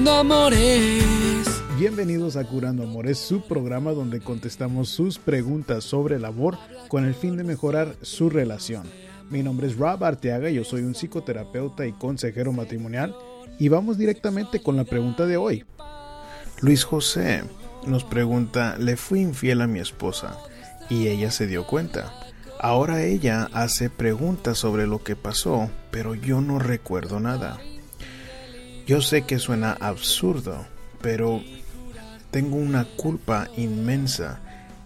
Curando Amores. Bienvenidos a Curando Amores, su programa donde contestamos sus preguntas sobre el amor con el fin de mejorar su relación. Mi nombre es Rob Arteaga, yo soy un psicoterapeuta y consejero matrimonial y vamos directamente con la pregunta de hoy. Luis José nos pregunta, le fui infiel a mi esposa y ella se dio cuenta. Ahora ella hace preguntas sobre lo que pasó, pero yo no recuerdo nada. Yo sé que suena absurdo, pero tengo una culpa inmensa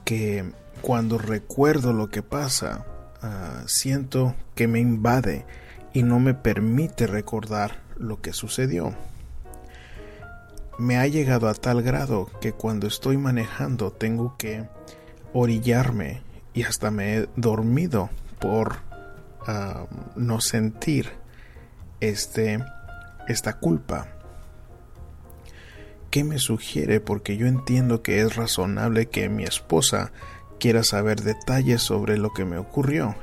que cuando recuerdo lo que pasa, uh, siento que me invade y no me permite recordar lo que sucedió. Me ha llegado a tal grado que cuando estoy manejando tengo que orillarme y hasta me he dormido por uh, no sentir este esta culpa. ¿Qué me sugiere? Porque yo entiendo que es razonable que mi esposa quiera saber detalles sobre lo que me ocurrió.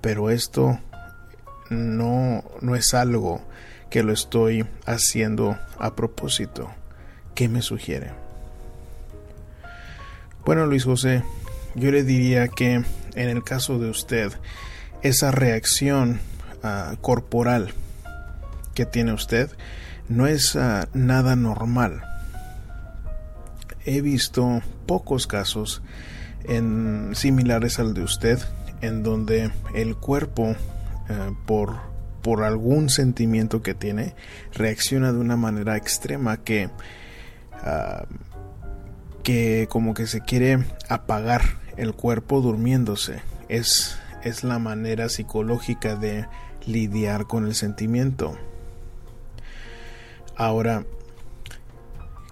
Pero esto no, no es algo que lo estoy haciendo a propósito. ¿Qué me sugiere? Bueno, Luis José, yo le diría que en el caso de usted, esa reacción uh, corporal que tiene usted no es uh, nada normal. He visto pocos casos en, similares al de usted en donde el cuerpo uh, por, por algún sentimiento que tiene reacciona de una manera extrema que uh, que como que se quiere apagar el cuerpo durmiéndose. Es, es la manera psicológica de lidiar con el sentimiento. Ahora,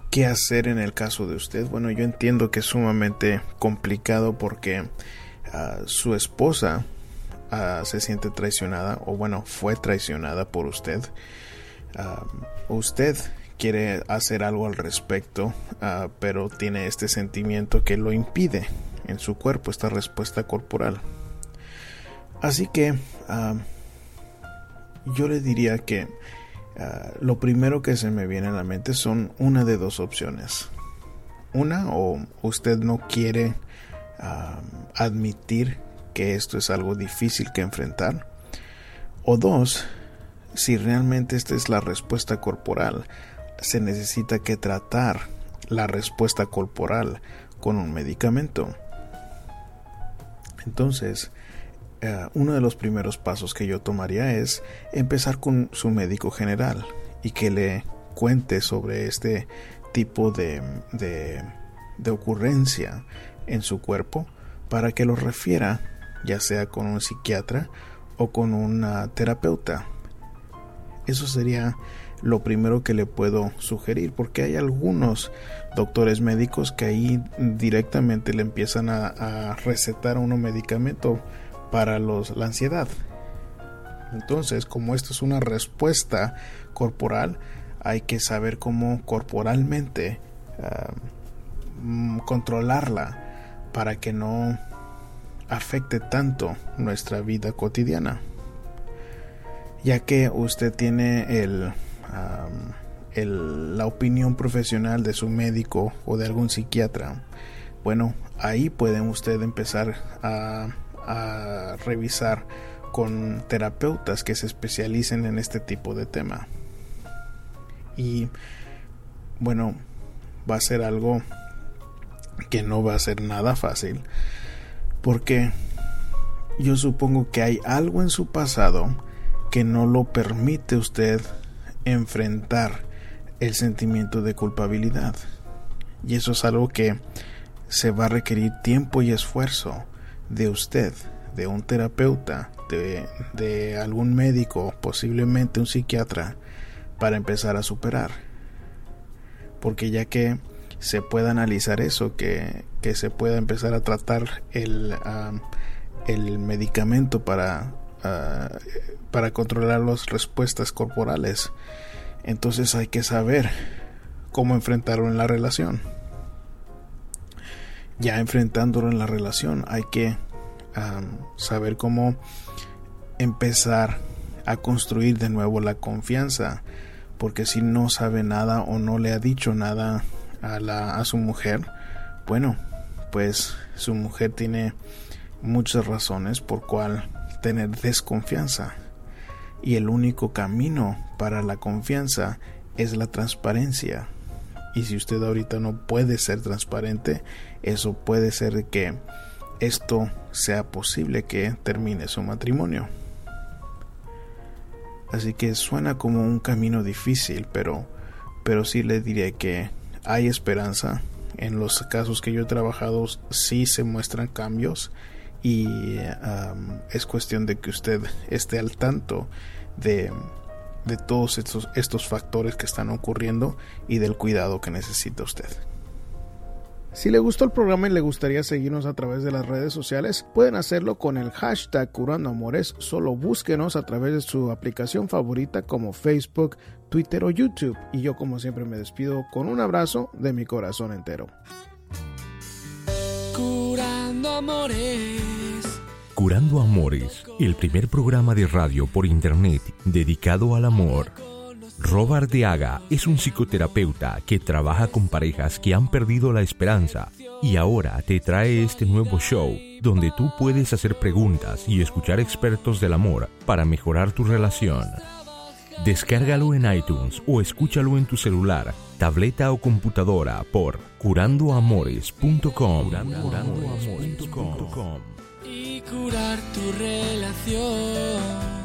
¿qué hacer en el caso de usted? Bueno, yo entiendo que es sumamente complicado porque uh, su esposa uh, se siente traicionada, o bueno, fue traicionada por usted. Uh, usted quiere hacer algo al respecto, pero tiene este sentimiento que lo impide en su cuerpo, esta respuesta corporal. Así que yo le diría que uh, lo primero que se me viene a la mente son una de dos opciones. Una, o usted no quiere admitir que esto es algo difícil que enfrentar. O dos, si realmente esta es la respuesta corporal, se necesita que tratar la respuesta corporal con un medicamento. Entonces, uh, uno de los primeros pasos que yo tomaría es empezar con su médico general y que le cuente sobre este tipo de, de, de ocurrencia en su cuerpo para que lo refiera ya sea con un psiquiatra o con una terapeuta. Eso sería lo primero que le puedo sugerir, porque hay algunos doctores médicos que ahí directamente le empiezan a, a recetar uno medicamento para los, la ansiedad. Entonces, como esto es una respuesta corporal, hay que saber cómo corporalmente uh, controlarla para que no afecte tanto nuestra vida cotidiana. Ya que usted tiene el el, la opinión profesional de su médico o de algún psiquiatra, bueno, ahí puede usted empezar a, a revisar con terapeutas que se especialicen en este tipo de tema. Y bueno, va a ser algo que no va a ser nada fácil porque yo supongo que hay algo en su pasado que no lo permite usted enfrentar el sentimiento de culpabilidad. Y eso es algo que se va a requerir tiempo y esfuerzo de usted, de un terapeuta, de, de algún médico, posiblemente un psiquiatra, para empezar a superar. Porque ya que se pueda analizar eso, que, que se pueda empezar a tratar el, el medicamento para uh, para controlar las respuestas corporales. Entonces hay que saber cómo enfrentarlo en la relación. Ya enfrentándolo en la relación hay que saber cómo empezar a construir de nuevo la confianza. porque si no sabe nada o no le ha dicho nada a, la, a su mujer, bueno, pues su mujer tiene muchas razones por cual tener desconfianza. Y el único camino para la confianza es la transparencia. Y si usted ahorita no puede ser transparente, eso puede ser que esto sea posible que termine su matrimonio. Así que suena como un camino difícil, pero, pero sí le diré que hay esperanza. En los casos que yo he trabajado sí se muestran cambios y es cuestión de que usted esté al tanto de, de todos estos, estos factores que están ocurriendo y del cuidado que necesita usted. Si le gustó el programa y le gustaría seguirnos a través de las redes sociales, pueden hacerlo con el hashtag Curando Amores. Solo búsquenos a través de su aplicación favorita como Facebook, Twitter o YouTube. Y yo como siempre me despido con un abrazo de mi corazón entero. Curando Amores. Curando Amores, el primer programa de radio por internet dedicado al amor. Robert Deaga es un psicoterapeuta que trabaja con parejas que han perdido la esperanza y ahora te trae este nuevo show donde tú puedes hacer preguntas y escuchar expertos del amor para mejorar tu relación. Descárgalo en iTunes o escúchalo en tu celular, tableta o computadora por curandoamores.com. Y curar tu relación.